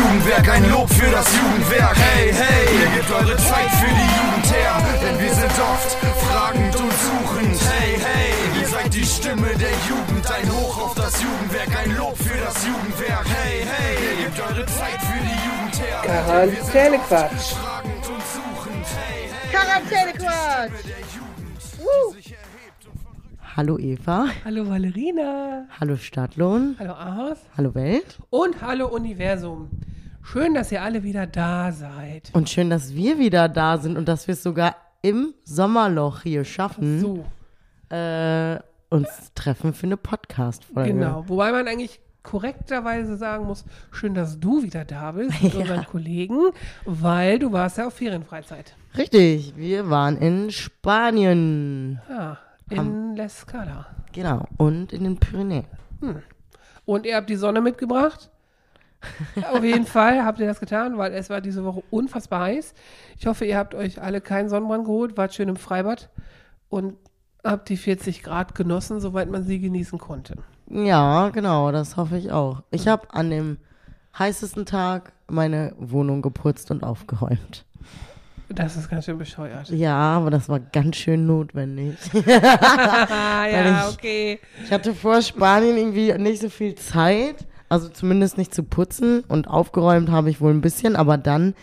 Jugendwerk, ein Lob für das Jugendwerk. Hey, hey, ihr gebt eure Zeit für die Jugend her, denn wir sind oft fragend und suchend. Hey, hey, ihr seid die Stimme der Jugend, ein Hoch auf das Jugendwerk, ein Lob für das Jugendwerk. Hey, hey, ihr gebt eure Zeit für die Jugend her. Quarantänequatsch. Fragend und suchend. Hallo Eva, Hallo Valerina. hallo Stadtlohn, Hallo Ahaus. hallo Welt Und hallo Universum. Schön, dass ihr alle wieder da seid. und schön, dass wir wieder da sind und dass wir es sogar im Sommerloch hier schaffen, So, äh, uns treffen für eine Podcast-Folge. genau. Wobei man eigentlich korrekterweise sagen muss, schön, dass du wieder da bist mit unseren Kollegen, weil du warst ja auf Ferienfreizeit. Richtig, wir waren in Spanien, Ja, in La Scala. genau, und in den Pyrenäen. Und ihr habt die Sonne mitgebracht? Auf jeden Fall habt ihr das getan, weil es war diese Woche unfassbar heiß. Ich hoffe, ihr habt euch alle keinen Sonnenbrand geholt, wart schön im Freibad und habt die 40 Grad genossen, soweit man sie genießen konnte. Ja, genau, das hoffe ich auch. Ich habe an dem heißesten Tag meine Wohnung geputzt und aufgeräumt. Das ist ganz schön bescheuert. Ja, aber das war ganz schön notwendig. Ja, ich- okay. Ich hatte vor Spanien irgendwie nicht so viel Zeit, also zumindest nicht zu putzen und aufgeräumt habe ich wohl ein bisschen, aber dann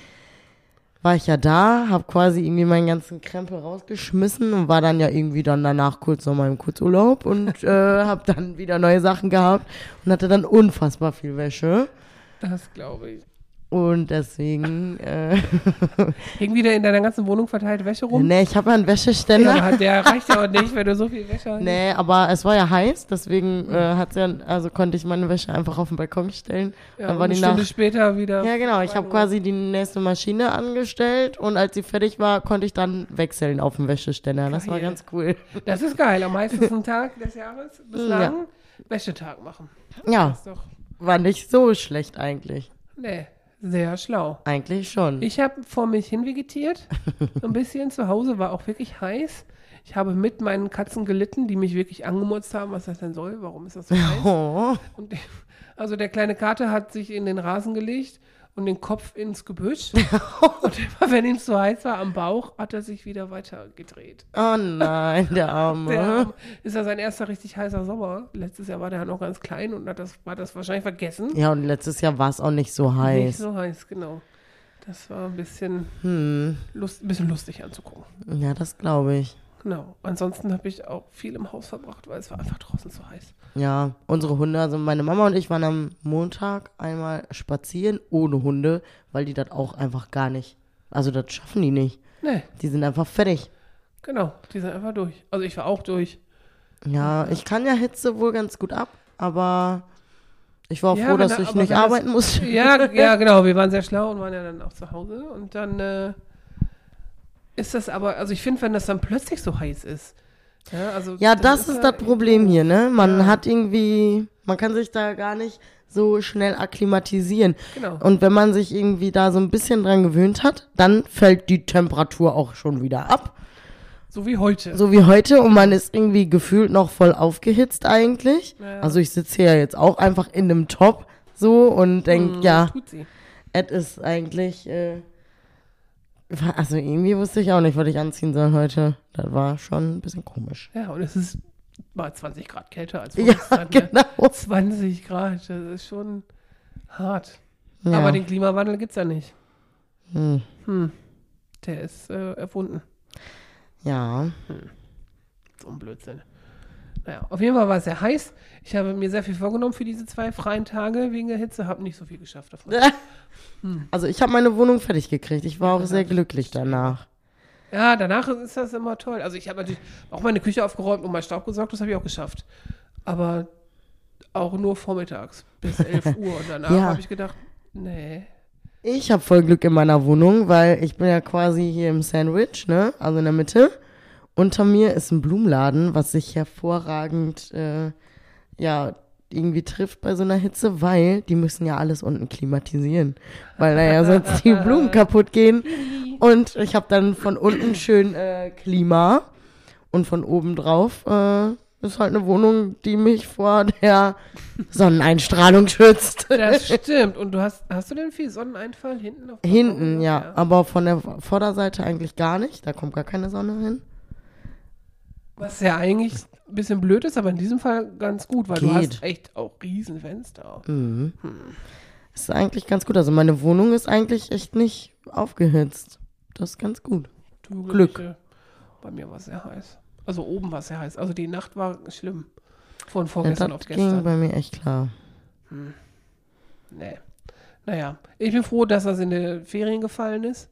war ich ja da, habe quasi irgendwie meinen ganzen Krempel rausgeschmissen und war dann ja irgendwie dann danach kurz noch mal im Kurzurlaub und äh, habe dann wieder neue Sachen gehabt und hatte dann unfassbar viel Wäsche Das glaube ich. Und deswegen, äh, Hing wieder in deiner ganzen Wohnung verteilt Wäsche rum? nee, ich habe ja einen Ja, Wäscheständer. aber der reicht ja auch nicht, wenn du so viel Wäsche hast. Nee, aber es war ja heiß, deswegen äh, hat's ja, also konnte ich meine Wäsche einfach auf den Balkon stellen. Ja, dann war eine die Stunde Nacht. später wieder. Ja, genau. Ich habe quasi die nächste Maschine angestellt und als sie fertig war, konnte ich dann wechseln auf dem Wäscheständer. Das war Geil. ganz cool. Das ist geil. Am heißesten Tag des Jahres bislang Ja. Wäschetag machen. Ja, war nicht so schlecht eigentlich. nee, sehr schlau. Eigentlich schon. Ich habe vor mich hin vegetiert. Ein bisschen zu Hause war auch wirklich heiß. Ich habe mit meinen Katzen gelitten, die mich wirklich angemotzt haben, was das denn soll. Warum ist das so heiß? oh, Und, also der kleine Kater hat sich in den Rasen gelegt und den Kopf ins Gebüsch. und immer, wenn ihm zu heiß war am Bauch, hat er sich wieder weiter gedreht. oh nein, der Arme. Der Arm- ist ja sein erster richtig heißer Sommer. Letztes Jahr war der noch ganz klein und hat das, hat das wahrscheinlich vergessen. Ja, und letztes Jahr war es auch nicht so Nicht heiß. so heiß, genau. Das war ein bisschen, Hm. lust, ein bisschen lustig anzugucken. Ja, das glaube ich. Genau. Ansonsten habe ich auch viel im Haus verbracht, weil es war einfach draußen zu heiß. Ja, unsere Hunde, also meine Mama und ich waren am Montag einmal spazieren ohne Hunde, weil die das auch einfach gar nicht, also das schaffen die nicht. Nee, Die sind einfach fertig. genau. Die sind einfach durch. Also ich war auch durch. Ja, ich kann ja Hitze wohl ganz gut ab, aber ich war auch Ja, froh, dass da- ich nicht das- arbeiten musste. Ja, ja, genau. Wir waren sehr schlau und waren ja dann auch zu Hause. Und dann äh, ist das aber, also ich finde, wenn das dann plötzlich so heiß ist. Ja, also Ja, das ist ja das Problem hier, ne? Man Ja. hat irgendwie, man kann sich da gar nicht so schnell akklimatisieren. Genau. Und wenn man sich irgendwie da so ein bisschen dran gewöhnt hat, dann fällt die Temperatur auch schon wieder ab. So wie heute. So wie heute und man ist irgendwie gefühlt noch voll aufgehitzt eigentlich. Ja. Also ich sitze hier jetzt auch einfach in einem Top so und denk, Hm, ja, es ist eigentlich, äh, also irgendwie wusste ich auch nicht, was ich anziehen soll heute. Das war schon ein bisschen komisch. Ja, und es ist mal 20 Grad kälter als Ja, vorgestern. ne? genau. 20 Grad, das ist schon hart. Ja. Aber den Klimawandel gibt es ja nicht. Hm. Hm. Der ist äh, erfunden. Ja, So ein Blödsinn. Naja, auf jeden Fall war es sehr heiß. Ich habe mir sehr viel vorgenommen für diese zwei freien Tage wegen der Hitze, habe nicht so viel geschafft davon. also ich habe meine Wohnung fertig gekriegt. Ich war auch sehr glücklich danach. Ja, danach ist das immer toll. Also ich habe natürlich auch meine Küche aufgeräumt und mal Staub gesaugt, das habe ich auch geschafft. Aber auch nur vormittags bis 11 Uhr. Und danach Ja. habe ich gedacht, nee. Ich habe voll Glück in meiner Wohnung, weil ich bin ja quasi hier im Sandwich, ne? Also in der Mitte. Unter mir ist ein Blumenladen, was sich hervorragend, äh, ja, irgendwie trifft bei so einer Hitze, weil die müssen ja alles unten klimatisieren, weil da ja sonst die Blumen kaputt gehen. Und ich habe dann von unten schön äh, Klima und von oben drauf äh, ist halt eine Wohnung, die mich vor der Sonneneinstrahlung schützt. Das stimmt. Und du hast, hast du denn viel Sonneneinfall hinten auf Hinten, Balkon? ja. Aber von der Vorderseite eigentlich gar nicht. Da kommt gar keine Sonne hin. Was ja eigentlich ein bisschen blöd ist, aber in diesem Fall ganz gut, weil du Geht. hast echt auch riesen Fenster. Mhm. Ist eigentlich ganz gut. Also meine Wohnung ist eigentlich echt nicht aufgehitzt. Das ist ganz gut. Du Glück. Glückliche. Bei mir war es sehr heiß. Also oben war es sehr heiß. Also die Nacht war schlimm. Von Ja, vorgestern das auf ging gestern. bei mir echt klar. Nee. Naja, ich bin froh, dass das in die Ferien gefallen ist.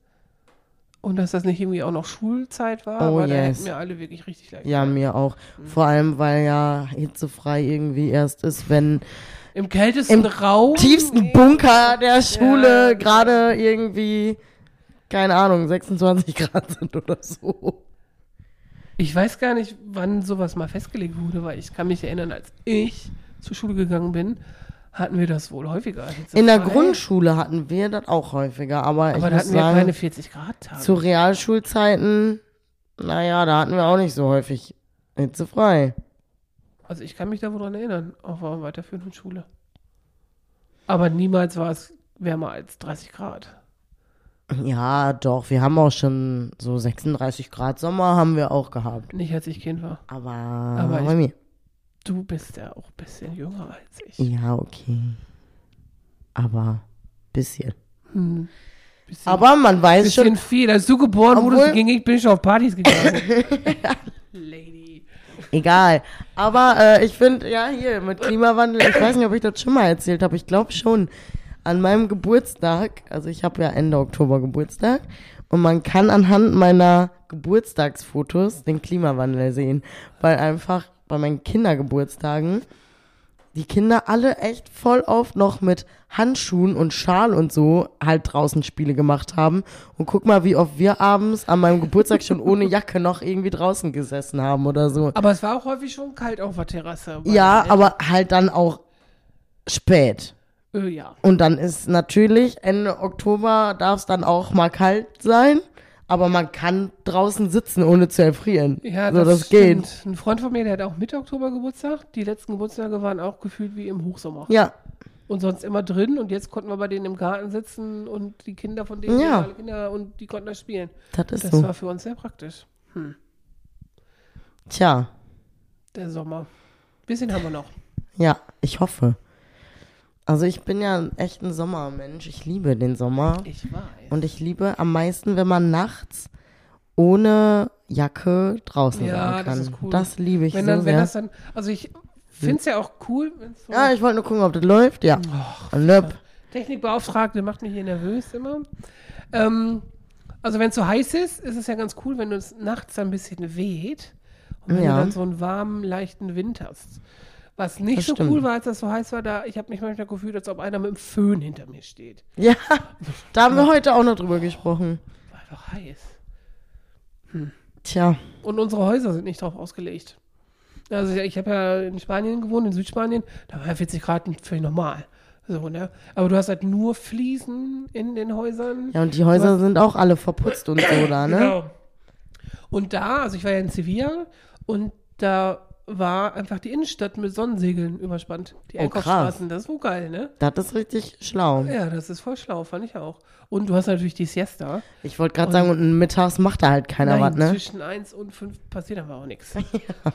Und dass das nicht irgendwie auch noch Schulzeit war. Oh, aber da yes. hätten wir alle wirklich richtig leid. Ja, mir auch. Vor allem, weil ja hitzefrei irgendwie erst ist, wenn Im kältesten Im Raum. tiefsten Bunker der Schule Ja. gerade irgendwie, keine Ahnung, 26 Grad sind oder so. Ich weiß gar nicht, wann sowas mal festgelegt wurde, weil ich kann mich erinnern, als ich zur Schule gegangen bin, hatten wir das wohl häufiger. In der hitzefrei. Grundschule hatten wir das auch häufiger, aber, ich Aber da muss hatten wir sagen, keine 40 Grad Tage. zu Realschulzeiten, naja, da hatten wir auch nicht so häufig hitzefrei. Also ich kann mich da wohl dran erinnern, auf einer weiterführenden Schule. Aber niemals war es wärmer als 30 Grad. Ja, doch, wir haben auch schon so 36 Grad Sommer haben wir auch gehabt. Nicht als ich Kind war. Aber, Aber bei ich- mir. Du bist ja auch ein bisschen jünger als ich. Ja, okay. Aber bisschen. Hm. Bisschen, Aber man weiß bisschen schon, viel. Als du geboren wurdest, ging ich, bin ich auf Partys gegangen. Lady. egal. Aber äh, ich finde, ja, hier mit Klimawandel, ich weiß nicht, ob ich das schon mal erzählt habe. Ich glaube schon. An meinem Geburtstag, also ich habe ja Ende Oktober Geburtstag, und man kann anhand meiner Geburtstagsfotos den Klimawandel sehen. Weil einfach bei meinen Kindergeburtstagen die Kinder alle echt voll oft noch mit Handschuhen und Schal und so halt draußen Spiele gemacht haben. Und guck mal, wie oft wir abends an meinem Geburtstag schon ohne Jacke noch irgendwie draußen gesessen haben oder so. Aber es war auch häufig schon kalt auf der Terrasse. Ja, aber halt dann auch spät. Äh, ja. Und dann ist natürlich Ende Oktober darf es dann auch mal kalt sein, aber man kann draußen sitzen, ohne zu erfrieren. Ja, so, das, das geht. stimmt. Ein Freund von mir, der hat auch Mitte Oktober Geburtstag. Die letzten Geburtstage waren auch gefühlt wie im Hochsommer. Ja, Und sonst immer drin. Und jetzt konnten wir bei denen im Garten sitzen und die Kinder von denen, Ja. alle Kinder, und die konnten da spielen. das ist Das so. war für uns sehr praktisch. Tja, Der Sommer. Bisschen haben wir noch. ja, ich hoffe. Also ich bin ja echt ein Sommermensch. Ich liebe den Sommer. Ich weiß. Und ich liebe am meisten, wenn man nachts ohne Jacke draußen Ja, sein das kann. ist cool. Das liebe ich wenn, so dann, wenn sehr. das dann, also ich finde es ja auch cool, wenn so ja, ich wollte nur gucken, ob das läuft. Ja. Och. Technikbeauftragte macht mich hier nervös immer. Ähm, also wenn es so heiß ist, ist es ja ganz cool, wenn es nachts ein bisschen weht und wenn Ja. du dann so einen warmen, leichten Wind hast. Was nicht Das so stimmt. cool war, als das so heiß war, da ich habe mich manchmal gefühlt, als ob einer mit dem Föhn hinter mir steht. Ja, da haben wir heute auch noch drüber gesprochen. War einfach heiß. Tja, Und unsere Häuser sind nicht drauf ausgelegt. Also ja, ich habe ja in Spanien gewohnt, in Südspanien, da war ja 40 Grad völlig normal. So, ne? Aber du hast halt nur Fliesen in den Häusern. ja, und die Häuser sind auch alle verputzt und so da, ne? Genau. Und da, also ich war ja in Sevilla und da war einfach die Innenstadt mit Sonnensegeln überspannt. Die Oh, Einkaufsstraßen, das ist wohl geil, ne? Das ist richtig schlau. Ja, das ist voll schlau, fand ich auch. Und du hast natürlich die Siesta. Ich wollte gerade sagen, und mittags macht da halt keiner was, ne? zwischen 1 und 5 passiert aber auch nichts.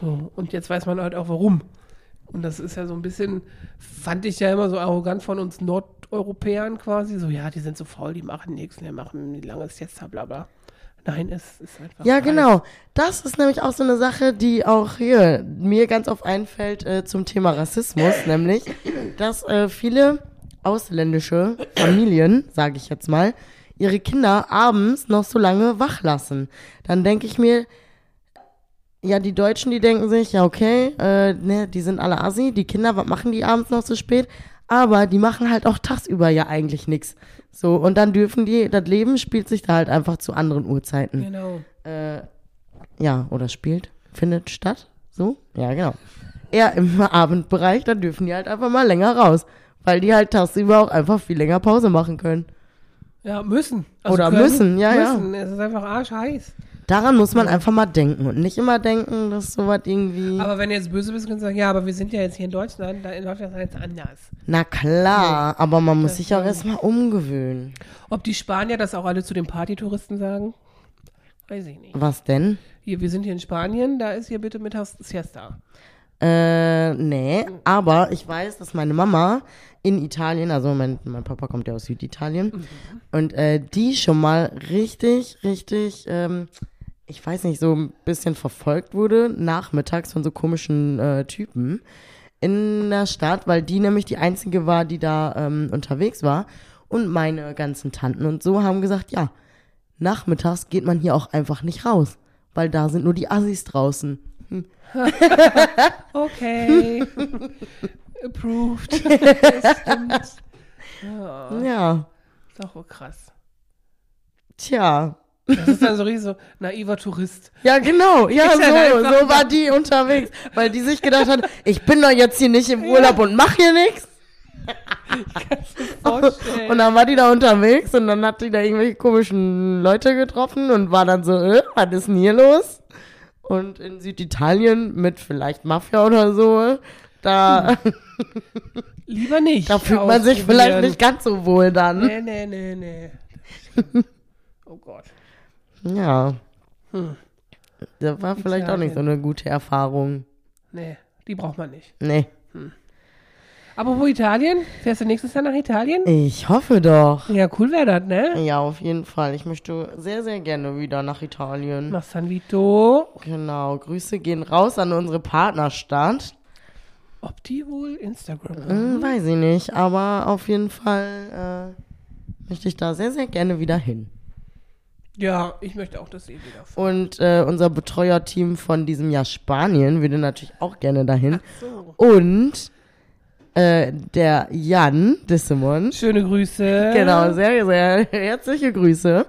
So, und jetzt weiß man halt auch warum. Und das ist ja so ein bisschen, fand ich ja immer so arrogant von uns Nordeuropäern quasi. So, ja, die sind so faul, die machen nichts, die machen die lange Siesta, bla bla. Nein, es ist einfach. Ja, heiß. genau. Das ist nämlich auch so eine Sache, die auch hier mir ganz oft einfällt äh, zum Thema Rassismus, nämlich, dass äh, viele ausländische Familien, sage ich jetzt mal, ihre Kinder abends noch so lange wach lassen. Dann denke ich mir, ja, die Deutschen, die denken sich, ja, okay, äh, ne, die sind alle assi, die Kinder, was machen die abends noch so spät? Aber die machen halt auch tagsüber ja eigentlich nichts. So, und dann dürfen die, das Leben spielt sich da halt einfach zu anderen Uhrzeiten Genau. äh, ja, oder spielt, findet statt. So? Ja, genau. Eher im Abendbereich, dann dürfen die halt einfach mal länger raus. Weil die halt tagsüber auch einfach viel länger Pause machen können. Ja, müssen. Oder müssen, ja, ja. müssen. Es ist einfach arschheiß. Daran muss man einfach mal denken und nicht immer denken, dass sowas irgendwie. Aber wenn du jetzt böse bist, kannst du sagen, ja, aber wir sind ja jetzt hier in Deutschland, da ist es jetzt anders. Na klar, aber man muss Das sich auch erstmal umgewöhnen. Ob die Spanier das auch alle zu den Partytouristen sagen? Weiß ich nicht. Was denn? Hier, wir sind hier in Spanien, da ist hier bitte mittags Siesta. Äh, nee, aber ich weiß, dass meine Mama in Italien, also mein, mein Papa kommt ja aus Süditalien, und äh, die schon mal richtig, richtig, ähm, ich weiß nicht, so ein bisschen verfolgt wurde, nachmittags von so komischen äh, Typen in der Stadt, weil die nämlich die einzige war, die da ähm, unterwegs war. Und meine ganzen Tanten und so haben gesagt, ja, nachmittags geht man hier auch einfach nicht raus, weil da sind nur die Assis draußen. Okay. Approved. das stimmt. Ja, Ja, ist auch krass. tja. Das ist dann so richtig so naiver Tourist. Ja, genau. Ja, ja so, so war die unterwegs. Weil die sich gedacht hat, ich bin doch jetzt hier nicht im Urlaub und mach hier nichts. Vorstellen. Und dann war die da unterwegs und dann hat die da irgendwelche komischen Leute getroffen und war dann so, äh, was ist denn hier los? Und in Süditalien mit vielleicht Mafia oder so, da, Lieber nicht. da fühlt man sich vielleicht nicht ganz so wohl dann. Nee, nee, nee, nee. Oh Gott. Ja. Hm. Das war vielleicht auch nicht so eine gute Erfahrung. Nee, die braucht man nicht. Nee. Aber wo Italien? Fährst du nächstes Jahr nach Italien? Ich hoffe doch. Ja, cool wäre das, ne? Ja, auf jeden Fall. Ich möchte sehr, sehr gerne wieder nach Italien. Nach San Vito. Genau. Grüße gehen raus an unsere Partnerstadt. Ob die wohl Instagram haben? Hm, weiß ich nicht, aber auf jeden Fall äh, möchte ich da sehr, sehr gerne wieder hin. Ja, ich möchte auch, dass sie wieder. Und äh, unser Betreuerteam von diesem Jahr Spanien würde natürlich auch gerne dahin. So. Und äh, der Jan Dissemon, Schöne Grüße. genau, sehr, sehr herzliche Grüße.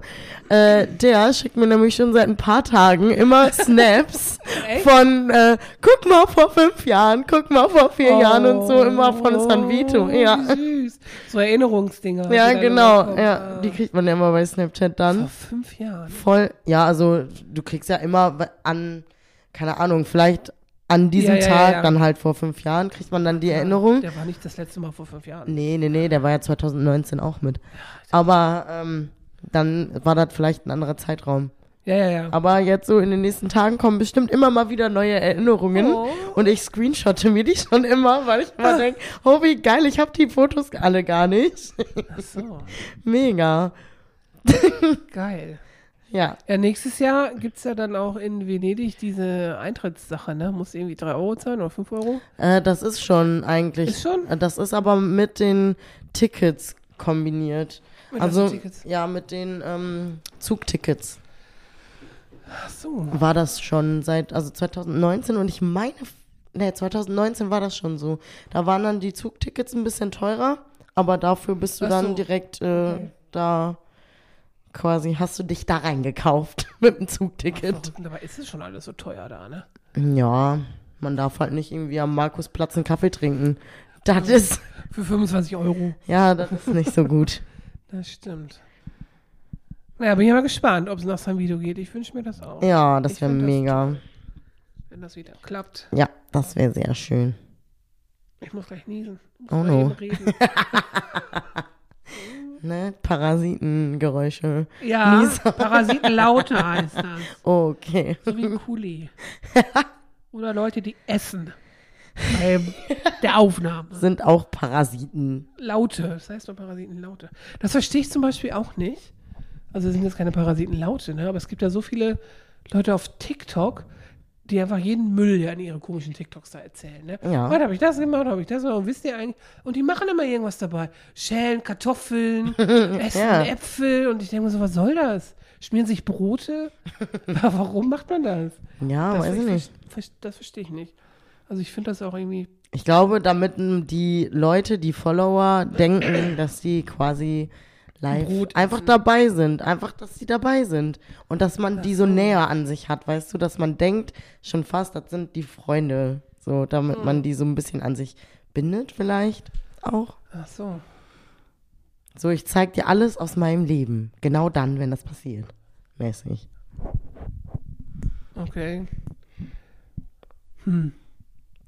Äh, der schickt mir nämlich schon seit ein paar Tagen immer Snaps von, äh, guck mal vor fünf Jahren, guck mal vor vier Jahren und so, immer von Oh, San Vito. Ja, süß. So Erinnerungsdinger. ja genau. Ja, Ah. die kriegt man ja immer bei Snapchat dann. Vor fünf Jahren. Voll, ja, also du kriegst ja immer an, keine Ahnung, vielleicht an diesem Ja, ja, Tag, ja, dann halt vor fünf Jahren, kriegt man dann die Erinnerung. Der war nicht das letzte Mal vor fünf Jahren. Nee, nee, nee, der war ja 2019 auch mit. Aber ähm, dann war das vielleicht ein anderer Zeitraum. Ja, ja, ja. Aber jetzt so in den nächsten Tagen kommen bestimmt immer mal wieder neue Erinnerungen. Oh. Und ich screenshotte mir die schon immer, weil ich immer denke, oh wie geil, ich habe die Fotos alle gar nicht. Ach so, Mega. geil. Ja, Ja, nächstes Jahr gibt es ja dann auch in Venedig diese Eintrittssache, ne? Muss irgendwie drei Euro zahlen oder fünf Euro? äh, das ist schon eigentlich. Ist schon? Äh, Das ist aber mit den Tickets kombiniert. Mit also Tickets? ja, mit den ähm, Zugtickets Ach so. war das schon seit also 2019 und ich meine, ne 2019 war das schon so. Da waren dann die Zugtickets ein bisschen teurer, aber dafür bist du Ach dann so. direkt äh, Okay. da quasi hast du dich da reingekauft mit dem Zugticket. Dabei ist es schon alles so teuer da, ne? Ja, man darf halt nicht irgendwie am Markusplatz einen Kaffee trinken. Das ist Für 25 Euro. ja, das ist nicht so gut. Das stimmt. Naja, bin ich mal gespannt, ob es nach San Vito geht. Ich wünsche mir das auch. Ja, das Ich wäre das mega. toll, Wenn das wieder klappt. Ja, das wäre sehr schön. Ich muss gleich niesen. Muss Oh no. Ne? Parasitengeräusche. Ja, Niesen. Parasitenlaute heißt das. Okay. So wie Kuli. Oder Leute, die essen. Bei der Aufnahme. Sind auch Parasiten. Laute. Das heißt doch Parasitenlaute. Das verstehe ich zum Beispiel auch nicht. Also es sind jetzt keine Parasitenlaute, ne? Aber es gibt ja so viele Leute auf TikTok, die einfach jeden Müll ja in ihre komischen TikToks da erzählen, ne? Ja. Heute habe ich das gemacht, habe ich das gemacht. Und wisst ihr eigentlich? Und die machen immer irgendwas dabei. Schälen Kartoffeln, essen Ja. Äpfel. Und ich denke mir so, was soll das? Schmieren sich Brote? Warum macht man das? Ja, das weiß ich nicht. Das verstehe ich nicht. Also ich finde das auch irgendwie. Ich glaube, damit die Leute, die Follower denken, dass die quasi live Brot einfach essen. dabei sind. Einfach, dass die dabei sind. Und dass man die so näher an sich hat, weißt du, dass man denkt, schon fast, das sind die Freunde. So, damit Hm. man die so ein bisschen an sich bindet, vielleicht auch. Ach so. So, ich zeig dir alles aus meinem Leben. Genau dann, wenn das passiert. Mäßig. Okay.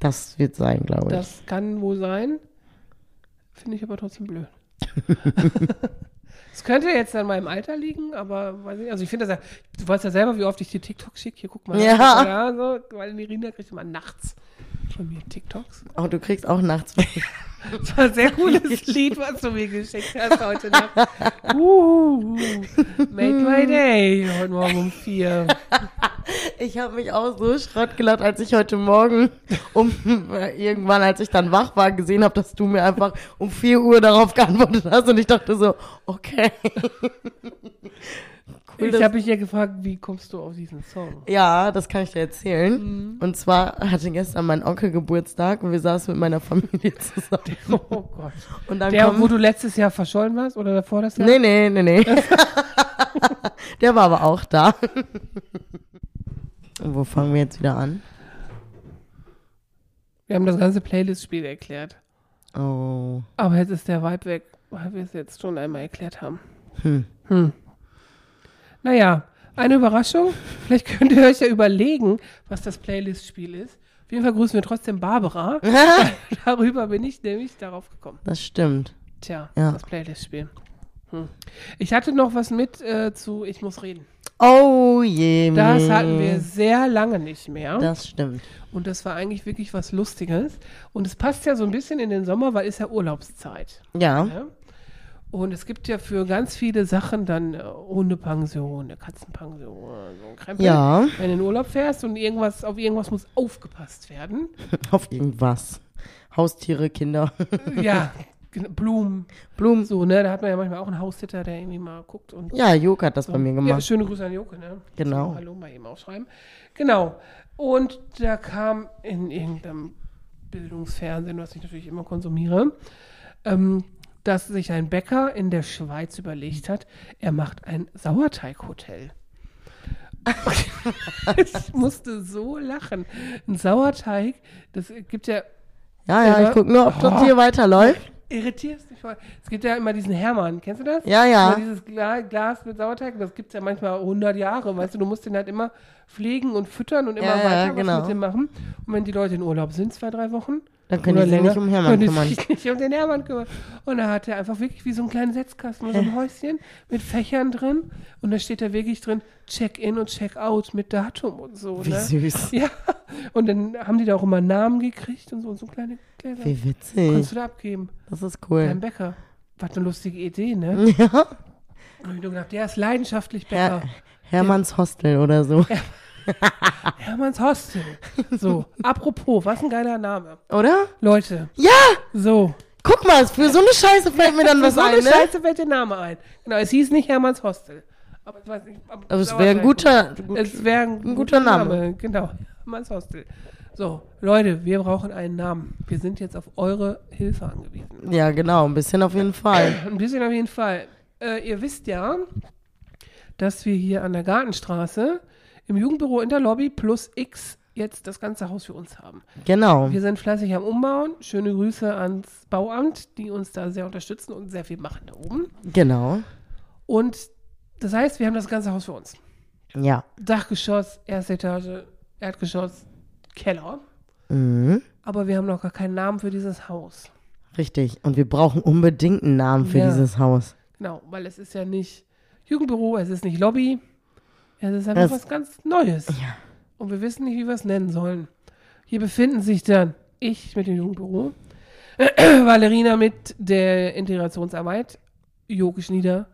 Das wird sein, glaube ich. Das kann wohl sein. Finde ich aber trotzdem blöd. Es könnte jetzt an meinem Alter liegen, aber weiß ich, also ich finde das ja, du weißt ja selber, wie oft ich dir TikTok schicke. Hier, guck mal. Ja. ja so, weil die Rina kriegt immer nachts von mir TikToks. Oh, du kriegst auch nachts. Das war ein sehr cooles Lied, was du mir geschickt hast heute Nacht. Uh, made my day. Heute Morgen um vier. Ich habe mich auch so Schrott gelacht, als ich heute Morgen um irgendwann, als ich dann wach war, gesehen habe, dass du mir einfach um 4 Uhr darauf geantwortet hast und ich dachte so, okay. Cool, Ich habe mich ja gefragt, wie kommst du auf diesen Song? Ja, das kann ich dir erzählen. Mhm. Und zwar hatte gestern mein Onkel Geburtstag und wir saßen mit meiner Familie zusammen. Oh Gott. Und dann Der, kommt, wo du letztes Jahr verschollen warst oder davor das Jahr? Nee, nee, nee, nee. Der war aber auch da. Wo fangen wir jetzt wieder an? Wir haben das ganze Playlist-Spiel erklärt. Oh. Aber jetzt ist der Vibe weg, weil wir es jetzt schon einmal erklärt haben. Hm. Hm. Naja, eine Überraschung. Vielleicht könnt ihr euch ja überlegen, was das Playlist-Spiel ist. Auf jeden Fall grüßen wir trotzdem Barbara. Darüber bin ich nämlich darauf gekommen. Das stimmt. Tja, Ja. das Playlist-Spiel. Hm. Ich hatte noch was mit äh, zu Ich muss reden. Oh je. Das hatten wir sehr lange nicht mehr. Das stimmt. Und das war eigentlich wirklich was Lustiges. Und es passt ja so ein bisschen in den Sommer, weil ist ja Urlaubszeit. Ja. Ja? Und es gibt ja für ganz viele Sachen dann äh, Hundepension, eine Katzenpension, so ein Krempel. Ja. Wenn du in den Urlaub fährst und irgendwas, auf irgendwas muss aufgepasst werden. Auf irgendwas. Haustiere, Kinder. ja, Blumen, Blumen. so, ne? Da hat man ja manchmal auch einen Haussitter, der irgendwie mal guckt und Ja, Joko hat das so. bei mir Ja, gemacht. schöne Grüße an Joke, ne? Genau. So, hallo, mal eben aufschreiben. Genau. Und da kam in irgendeinem Bildungsfernsehen, was ich natürlich immer konsumiere, ähm, dass sich ein Bäcker in der Schweiz überlegt hat, er macht ein Sauerteighotel. ich musste so lachen. Ein Sauerteig, das gibt ja, Ja, ja, ich guck nur, ob das Oh. hier weiterläuft. Irritierst dich voll. Es gibt ja immer diesen Hermann, kennst du das? Ja, ja. Immer dieses Gla Glas mit Sauerteig, das gibt es ja manchmal 100 Jahre, weißt du, du musst den halt immer pflegen und füttern und immer Ja, ja, weiter was genau. mit dem machen. Und wenn die Leute in Urlaub sind, zwei, drei Wochen, Dann können die sich nicht um Hermann kümmern. sich nicht um den Hermann kümmern. Und da hat er einfach wirklich wie so einen kleinen Setzkasten, so ein Häuschen mit Fächern drin. Und da steht da wirklich drin Check-in und Check-out mit Datum und so. Wie ne? süß. Ja, und dann haben die da auch immer Namen gekriegt und so, und so kleine Gläser. Wie Kannst witzig. du da abgeben? Das ist Beim cool. Bäcker. Was eine lustige Idee, ne? Ja. Und ich nur gedacht, der ist leidenschaftlich Bäcker. Her Hermanns Hostel oder so. Hermanns Hostel. So, apropos, was ein geiler Name. Oder? Leute, Ja! so. Guck mal, für so eine Scheiße fällt mir dann was so eine ein, ne? Scheiße fällt der Name ein. Genau, es hieß nicht Hermanns Hostel. Aber ich weiß nicht. aber- Aber es wäre ein guter. Es wäre ein, ein guter Name. Genau, Hermanns Hostel. So, Leute, wir brauchen einen Namen. Wir sind jetzt auf eure Hilfe angewiesen. Ja, genau, ein bisschen auf jeden Fall. Ein bisschen auf jeden Fall. Äh, ihr wisst ja, dass wir hier an der Gartenstraße im Jugendbüro in der Lobby plus X jetzt das ganze Haus für uns haben. Genau. Wir sind fleißig am Umbauen. Schöne Grüße ans Bauamt, die uns da sehr unterstützen und sehr viel machen da oben. Genau. Und das heißt, wir haben das ganze Haus für uns. Ja. Dachgeschoss, erste Etage, Erdgeschoss, Keller. Mhm. Aber wir haben noch gar keinen Namen für dieses Haus. Richtig. Und wir brauchen unbedingt einen Namen für Ja. dieses Haus. Genau, weil es ist ja nicht Jugendbüro, es ist nicht Lobby. Es ist einfach Es- was ganz Neues. Ja. Und wir wissen nicht, wie wir es nennen sollen. Hier befinden sich dann ich mit dem Jugendbüro, Valerina mit der Integrationsarbeit, Joke Schnieder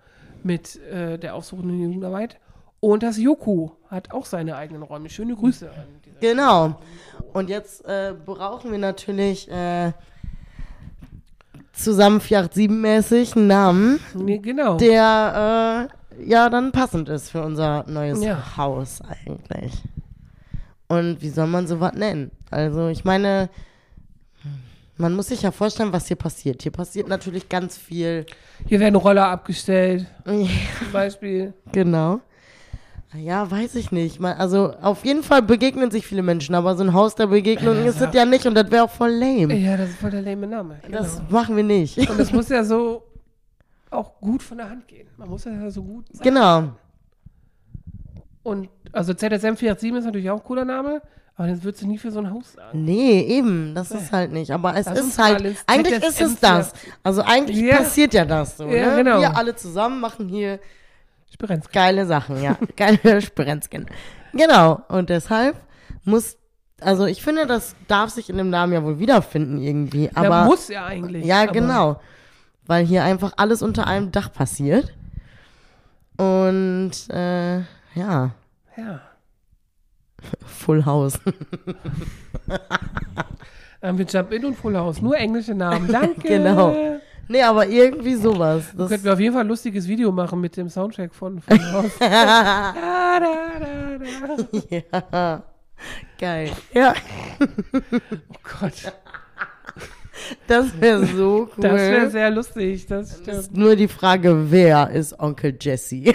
mit äh, der aufsuchenden Jugendarbeit und das Joku hat auch seine eigenen Räume. Schöne Grüße an dieser Genau. Und jetzt äh, brauchen wir natürlich äh, zusammen 487-mäßig einen Namen, Nee, genau. der äh, ja dann passend ist für unser neues Ja. Haus eigentlich. Und wie soll man sowas nennen? Also ich meine, man muss sich ja vorstellen, was hier passiert. Hier passiert natürlich ganz viel. Hier werden Roller abgestellt, zum Beispiel. Genau. Ja, weiß ich nicht. Mal- Also auf jeden Fall begegnen sich viele Menschen, aber so ein Haus der Begegnung Ja, ist das ja nicht und das wäre auch voll lame. Ja, das ist voll der lame Name. Genau. Das machen wir nicht. Und das muss ja so auch gut von der Hand gehen. Man muss ja so gut sein. Genau. Und Also ZSM 487 ist natürlich auch ein cooler Name, aber das würdest du nie für so ein Haus sagen. Nee, eben, das ist halt nicht. Aber es uns ist halt, eigentlich ist ZSM es das. Also eigentlich Ja. passiert ja das so, Ja, ne? genau. Wir alle zusammen machen hier Spirenzke. geile Sachen, ja. Geile Sprenzken. Genau. Und deshalb muss, also ich finde, das darf sich in dem Namen ja wohl wiederfinden irgendwie. Aber ja, muss ja eigentlich. Ja, genau. Weil hier einfach alles unter einem Dach passiert. Und äh, ja, Ja. Full House. Dann wir Jump In und Full House. Nur englische Namen. Danke. Genau. Nee, aber irgendwie sowas. Das, Könnten wir auf jeden Fall ein lustiges Video machen mit dem Soundtrack von House. da, da, da, ja. Geil. Ja, Oh Gott. das wäre so cool. Das wäre sehr lustig. Das stimmt. ist nur die Frage, wer ist Onkel Jesse?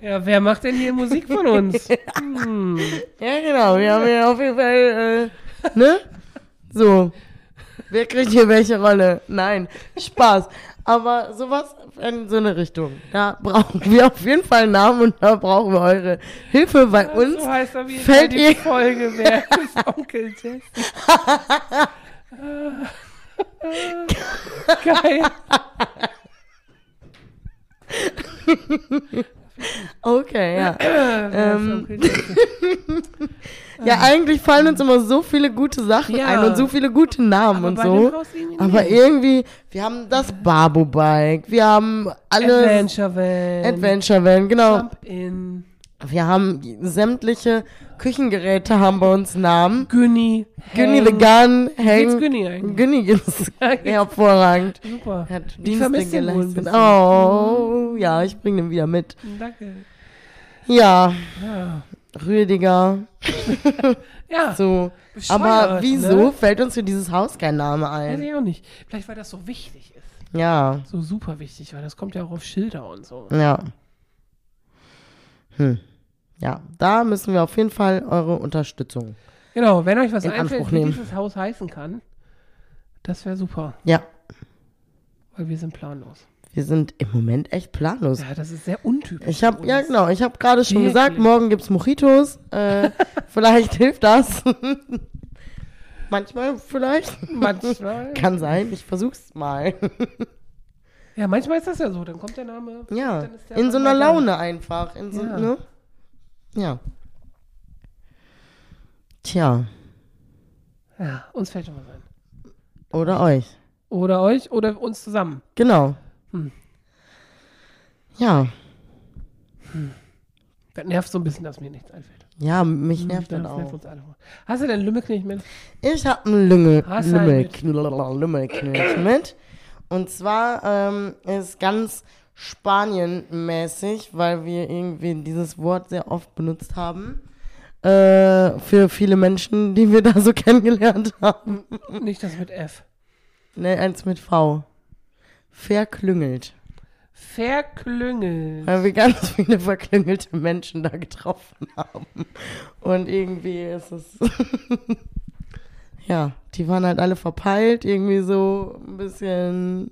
Ja, wer macht denn hier Musik von uns? Hm. ja, genau. Wir haben ja auf jeden Fall, äh, ne? So. Wer kriegt hier welche Rolle? Nein, Spaß. Aber sowas in so eine Richtung. Da brauchen wir auf jeden Fall einen Namen und da brauchen wir eure Hilfe bei uns. so heißt auf jeden fällt Fall die ihr- Folge. Wer ist Onkel Jesse? Geil. Okay, ja. Ähm? Ja, eigentlich fallen uns immer so viele gute Sachen Ja. ein und so viele gute Namen Aber und so. Aber irgendwie, wir haben das Barbo-Bike, wir haben alles. Adventure Van. Adventure Van, genau. Jump In. Wir haben sämtliche Küchengeräte haben bei uns Namen. Günni. Günni the. Gun, Wie geht's. Günni eigentlich? Günni geht's hervorragend. Super. Hat Ich Dienste vermisse geleistet. Oh, ja, ich bringe den wieder mit. Danke. Ja, Ja. Rüdiger, Ja. so. Aber wieso Ne? fällt uns für dieses Haus kein Name Weiß ein? ich auch nicht. Vielleicht, weil das so wichtig ist. Ja, So super wichtig, weil das kommt ja auch auf Schilder und so. ja. Hm. Ja, da müssen wir auf jeden Fall eure Unterstützung. Genau, wenn euch was In einfällt, Anspruch wie nehmen. dieses Haus heißen kann, das wäre super, Ja, weil wir sind planlos. wir sind im Moment echt planlos. Ja, das ist sehr untypisch. Ich habe ja genau, ich habe gerade schon Wirklich? gesagt, morgen gibt's Mojitos. Äh, vielleicht hilft das. Manchmal vielleicht. Manchmal. Kann sein. Ich versuch's mal. Ja, manchmal ist das ja so. Dann kommt der Name. ja, der in so einer. Laune einfach. In so, Ja. ne? Ja. Tja, Ja, uns fällt schon was ein. oder euch. Oder euch oder uns zusammen. Genau. Hm. Ja, Das nervt so ein bisschen, dass mir nichts einfällt. ja, mich nervt das das nervt auch. uns alle. Hast du denn Lümmelknecht mit? Ich habe einen? Lümmel, Lümmelknilch mit. Und zwar ähm, ist ganz Spanien-mäßig, weil wir irgendwie dieses Wort sehr oft benutzt haben. Äh, für viele Menschen, die wir da so kennengelernt haben. Nicht das mit F. Ne, eins mit V. Verklüngelt. Verklüngelt. Weil wir ganz viele verklüngelte Menschen da getroffen haben. Und irgendwie ist es. ja, die waren halt alle verpeilt, irgendwie so ein bisschen.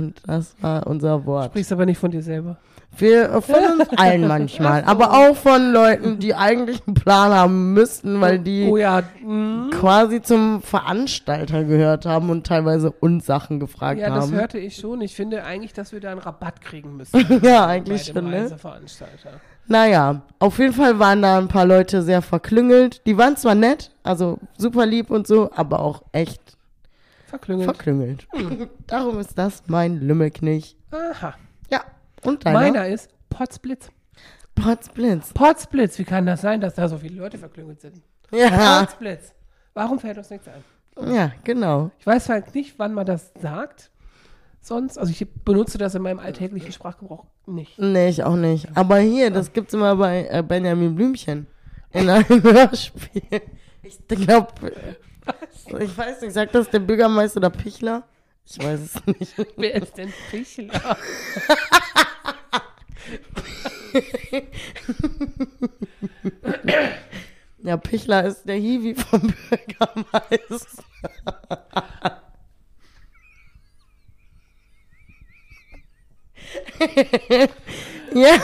Und das war unser Wort. Sprichst aber nicht von dir selber. Wir von uns allen manchmal, aber auch von Leuten, die eigentlich einen Plan haben müssten, weil die Oh ja. mm. quasi zum Veranstalter gehört haben und teilweise uns Sachen gefragt Ja, das haben. hörte ich schon. Ich finde eigentlich, dass wir da einen Rabatt kriegen müssen. ja, eigentlich schon, ne? Naja, auf jeden Fall waren da ein paar Leute sehr verklüngelt. Die waren zwar nett, also super lieb und so, aber auch echt Verklüngelt. verklüngelt. Darum ist das mein Lümmelknich. Aha. Ja, und deiner? Meiner ist Potzblitz. Potzblitz. Potzblitz. Wie kann das sein, dass da so viele Leute verklüngelt sind? Ja, Potzblitz. Warum fällt uns nichts ein? ja, genau. Ich weiß halt nicht, wann man das sagt. Sonst, also ich benutze das in meinem alltäglichen Sprachgebrauch nicht. Nee, ich auch nicht. Aber hier, das gibt's immer bei äh, Benjamin Blümchen. In einem Hörspiel. Ich glaube, ich weiß nicht, sagt das der Bürgermeister oder Pichler? Ich weiß es nicht. Wer ist denn Pichler? Ja, Pichler ist der Hiwi vom Bürgermeister. Ja.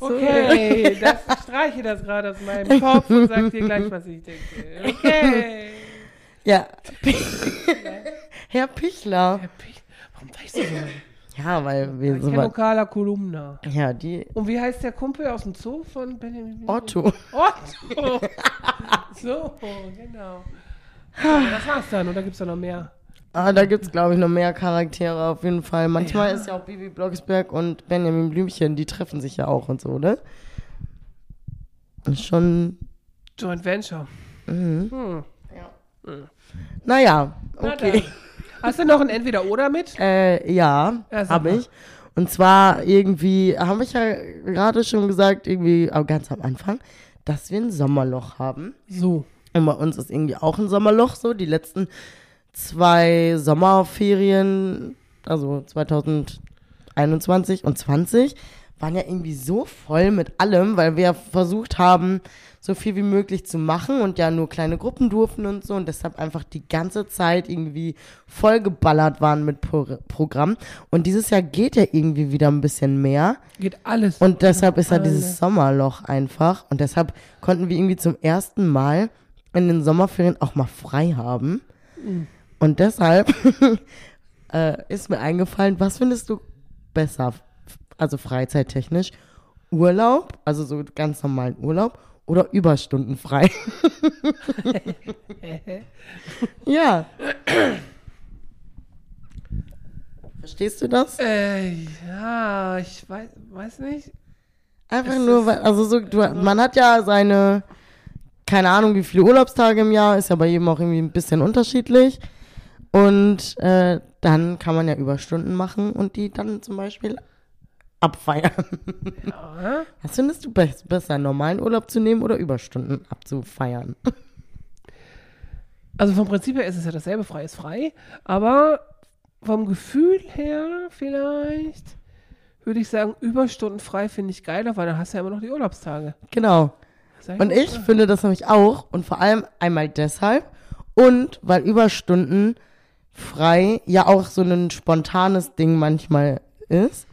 Okay, das, ich streiche das gerade aus meinem Kopf und sag dir gleich, was ich denke. Okay. Ja. Herr Pichler. Herr Pich, warum weißt du so? Ja, weil wir so. Lokala Kolumna. Ja, die Und wie heißt der Kumpel aus dem Zoo von Benjamin? Otto. Otto. so, genau. Ja, das war's dann, oder gibt's da noch mehr? Ah, da gibt's glaube ich noch mehr Charaktere auf jeden Fall. Manchmal Ja. ist ja auch Bibi Blocksberg und Benjamin Blümchen, die treffen sich ja auch und so, ne? Ist schon. Joint Venture. Mhm. Hm. Naja, Na okay. dann. Hast du noch ein Entweder-Oder mit? Äh, ja, Ja, habe ich. Und zwar irgendwie, habe ich ja gerade schon gesagt, irgendwie aber ganz am Anfang, dass wir ein Sommerloch haben. So. Und bei uns ist irgendwie auch ein Sommerloch so. Die letzten zwei Sommerferien, also 2021 und 20, waren ja irgendwie so voll mit allem, weil wir versucht haben, so viel wie möglich zu machen und ja nur kleine Gruppen durften und so und deshalb einfach die ganze Zeit irgendwie vollgeballert waren mit Pro Programm. Und dieses Jahr geht ja irgendwie wieder ein bisschen mehr. Geht alles. Und deshalb ist ja dieses Sommerloch einfach. Und deshalb konnten wir irgendwie zum ersten Mal in den Sommerferien auch mal frei haben. Und deshalb äh, ist mir eingefallen, was findest du besser? Also freizeittechnisch. Urlaub, also so ganz normalen Urlaub oder Überstunden frei? ja. Verstehst du das? Äh, ja, ich weiß, weiß nicht. Einfach Es nur, ist- weil, also so, du, man hat ja seine, keine Ahnung, wie viele Urlaubstage im Jahr, ist ja bei jedem auch irgendwie ein bisschen unterschiedlich. Und äh, dann kann man ja Überstunden machen und die dann zum Beispiel abfeiern. Ja. Was findest du be besser, einen normalen Urlaub zu nehmen oder Überstunden abzufeiern? Also vom Prinzip her ist es ja dasselbe, frei ist frei. Aber vom Gefühl her vielleicht würde ich sagen, Überstunden frei finde ich geiler, weil dann hast du ja immer noch die Urlaubstage. Genau. Und ich finde das nämlich auch und vor allem einmal deshalb und weil Überstunden frei ja auch so ein spontanes Ding manchmal ist.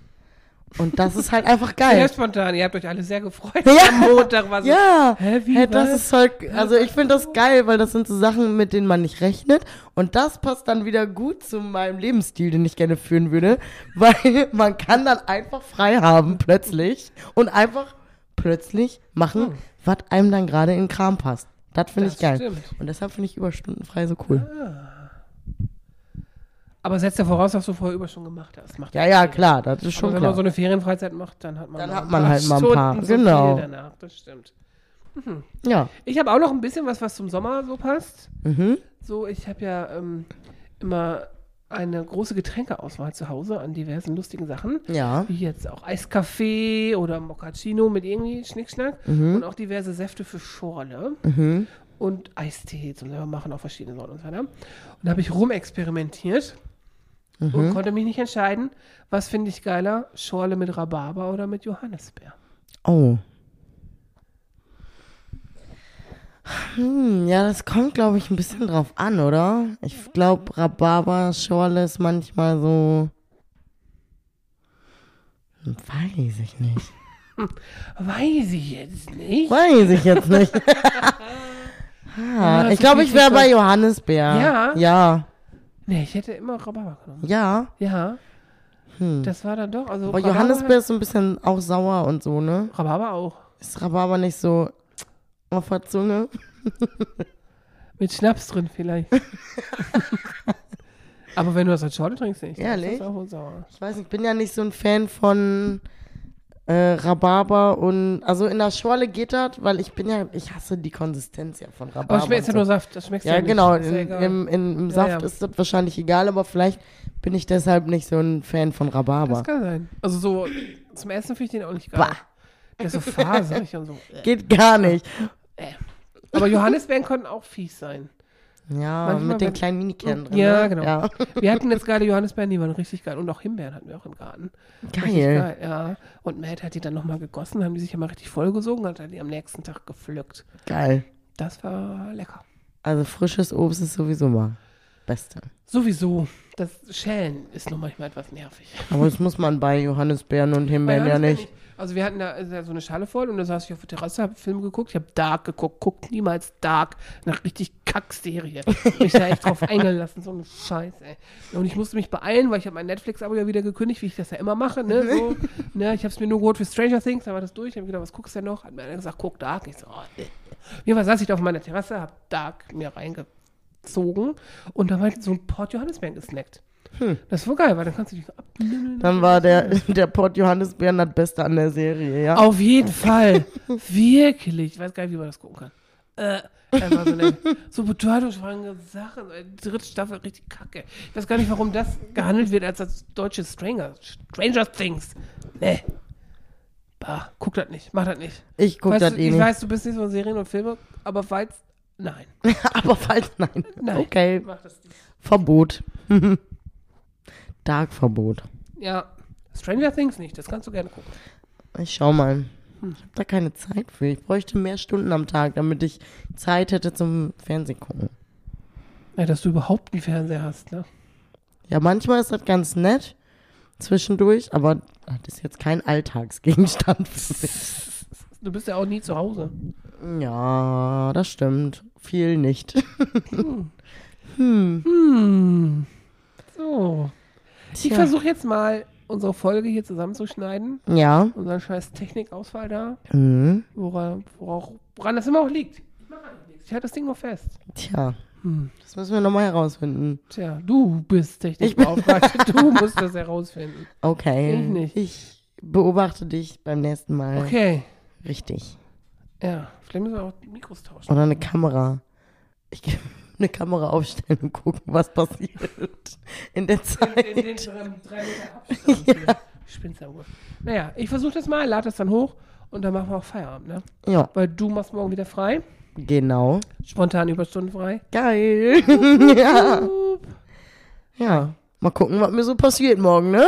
Und das ist halt einfach Sehr geil. spontan, ihr habt euch alle sehr gefreut. Ja. Am Montag war so, Ja, Hä, wie, Hä, das was? ist halt, also ich finde das geil, weil das sind so Sachen, mit denen man nicht rechnet und das passt dann wieder gut zu meinem Lebensstil, den ich gerne führen würde, weil man kann dann einfach frei haben plötzlich und einfach plötzlich machen, was einem dann gerade in den Kram passt. Das finde ich geil. stimmt. Und deshalb finde ich Überstunden frei so cool. Aber setzt ja voraus, dass du vorher Überstunden gemacht hast. Macht Ja, ja, klar, das ist Aber schon wenn klar. man so eine Ferienfreizeit macht, dann hat man, Dann hat man halt mal ein paar, so genau. viel danach, das stimmt. ja. Ich habe auch noch ein bisschen was, was zum Sommer so passt. Mhm. So, ich habe ja ähm, immer eine große Getränkeauswahl zu Hause an diversen lustigen Sachen. Ja. Wie jetzt auch Eiskaffee oder Moccacino mit irgendwie Schnickschnack. Und auch diverse Säfte für Schorle. Mhm. Und Und Eistee zum selber machen, auch verschiedene Sorten und so weiter. Und da habe ich rumexperimentiert Mhm. und konnte mich nicht entscheiden, was finde ich geiler, Schorle mit Rhabarber oder mit Johannisbeer. Oh. Hm, ja, das kommt, glaube ich, ein bisschen drauf an, oder? Ich glaube, Rhabarber-Schorle ist manchmal so. Weiß ich nicht. Weiß ich jetzt nicht. Weiß ich jetzt nicht. ah, Ja, ich glaube, ich wäre bei Johannisbeer. Ja? Ja. Nee, ich hätte immer Rhabarber genommen. Ja. Ja, Hm. das war dann doch. Also Aber Rhabarber- Johannisbeer ist so ein bisschen auch sauer und so, ne? Rhabarber auch. Ist Rhabarber nicht so auf der Zunge? Mit Schnaps drin vielleicht. Aber wenn du das als Schorle trinkst, nicht. Ehrlich? Das ist auch sauer. Ich weiß nicht, ich bin ja nicht so ein Fan von äh, Rhabarber und also in der Schorle geht das, weil ich bin ja, ich hasse die Konsistenz ja von Rhabarber. Aber es schmeckt ja nur Saft. Das schmeckt Ja, ja nicht. genau. Ja In, im, in, Im Ja, Saft ja. ist das wahrscheinlich egal, aber vielleicht bin ich deshalb nicht so ein Fan von Rhabarber. Das kann sein. Also so zum Essen finde ich den auch nicht geil. Bah. Der ist so faserig und so. Geht gar nicht. Aber Johannisbeeren konnten auch fies sein. Ja, Manchmal, mit den wenn- kleinen Minikernen drin. Ja, ne? genau. Ja. Wir hatten jetzt gerade Johannisbeeren, die waren richtig geil. Und auch Himbeeren hatten wir auch im Garten. Richtig Geil. Ja. Und Matt hat die dann nochmal gegossen, haben die sich immer richtig vollgesogen und hat die am nächsten Tag gepflückt. Geil. Das war lecker. Also frisches Obst ist sowieso mal. Beste. Sowieso. Das Schälen ist noch manchmal etwas nervig. Aber das muss man bei Johannisbeeren und Himbeeren ja nicht. Also wir hatten da äh, so eine Schale voll und da saß ich auf der Terrasse, habe Film geguckt. Ich habe Dark geguckt. Guckt niemals Dark. Eine richtig Kackserie. Mich da echt drauf eingelassen. So eine Scheiße, ey. Und ich musste mich beeilen, weil ich habe mein Netflix-Abo ja wieder gekündigt, wie ich das ja immer mache. Ne? So, ne? Ich habe es mir nur geholt für Stranger Things, dann war das durch. Ich habe gedacht, was guckst du denn noch? Hat mir einer gesagt, guck Dark. Ich so, oh, nee. Auf jeden Fall saß ich da auf meiner Terrasse, habe Dark mir reingezogen und da war halt so ein Port Johannisbeeren gesnackt. Das war geil, weil dann kannst du dich so. Hm. Dann war der, der Port Johannisbeeren das Beste an der Serie, ja. Auf jeden Fall. Wirklich. Ich weiß gar nicht, wie man das gucken kann. Äh, einfach so, eine, so bedeutungsschwangere Sachen. Die dritte Staffel richtig kacke. Ich weiß gar nicht, warum das gehandelt wird als das deutsche Stranger, Stranger Things. Nee. Bah, guck das nicht. Mach das nicht. Ich guck Weißt das du, eh ich nicht. weiß, du bist nicht so in Serien und Filme, aber falls. Nein. Aber falls, nein. Nein. Okay. Mach das nicht. Verbot. Dark-Verbot. Ja. Stranger Things nicht. Das kannst du gerne gucken. Ich schau mal. Hm. Ich habe da keine Zeit für. Ich bräuchte mehr Stunden am Tag, damit ich Zeit hätte zum Fernsehen gucken. Ja, dass du überhaupt einen Fernseher hast, ne? Ja, manchmal ist das ganz nett zwischendurch, aber das ist jetzt kein Alltagsgegenstand für mich. Du bist ja auch nie zu Hause. Ja, das stimmt. Viel nicht. Hm. So. Ich versuche jetzt mal unsere Folge hier zusammenzuschneiden. Ja. Unseren scheiß Technikausfall da. Mhm. Woran, woran das immer auch liegt. Ich mache nichts. Ich halte das Ding noch fest. Tja, Hm. das müssen wir nochmal herausfinden. Tja, du bist Technikbeauftragte. Du musst das herausfinden. Okay. Ich nicht. Ich beobachte dich beim nächsten Mal. Okay. Richtig. Ja, vielleicht müssen wir auch die Mikros tauschen. Oder eine Kamera. Ich eine Kamera aufstellen und gucken, was passiert in der Zeit. In den drei, Meter Abstand. ja wohl. Naja, ich versuche das mal, lade das dann hoch und dann machen wir auch Feierabend, ne? Ja, Weil du machst morgen wieder frei. genau. Spontan Überstunden frei. Geil. ja. Ja. Mal gucken, was mir so passiert morgen, ne?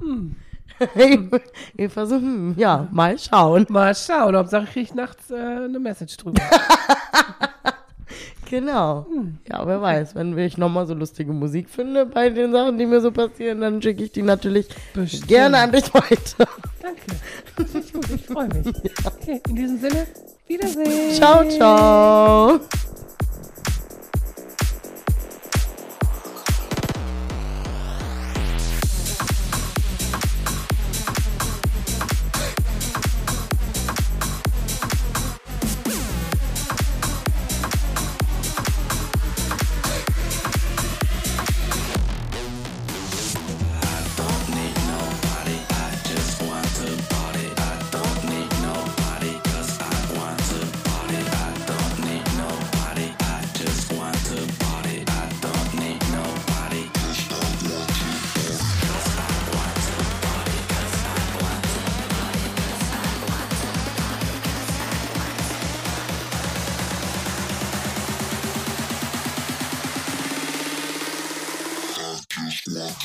Hm. Wir versuchen, ja, mal schauen. Mal schauen, Hauptsache ich krieg nachts äh, eine Message drüber. Genau. Hm. Ja, wer weiß, wenn ich nochmal so lustige Musik finde bei den Sachen, die mir so passieren, dann schicke ich die natürlich Bestimmt. gerne an dich weiter. Danke. Ich freue mich. Okay, in diesem Sinne, Wiedersehen. Ciao, ciao.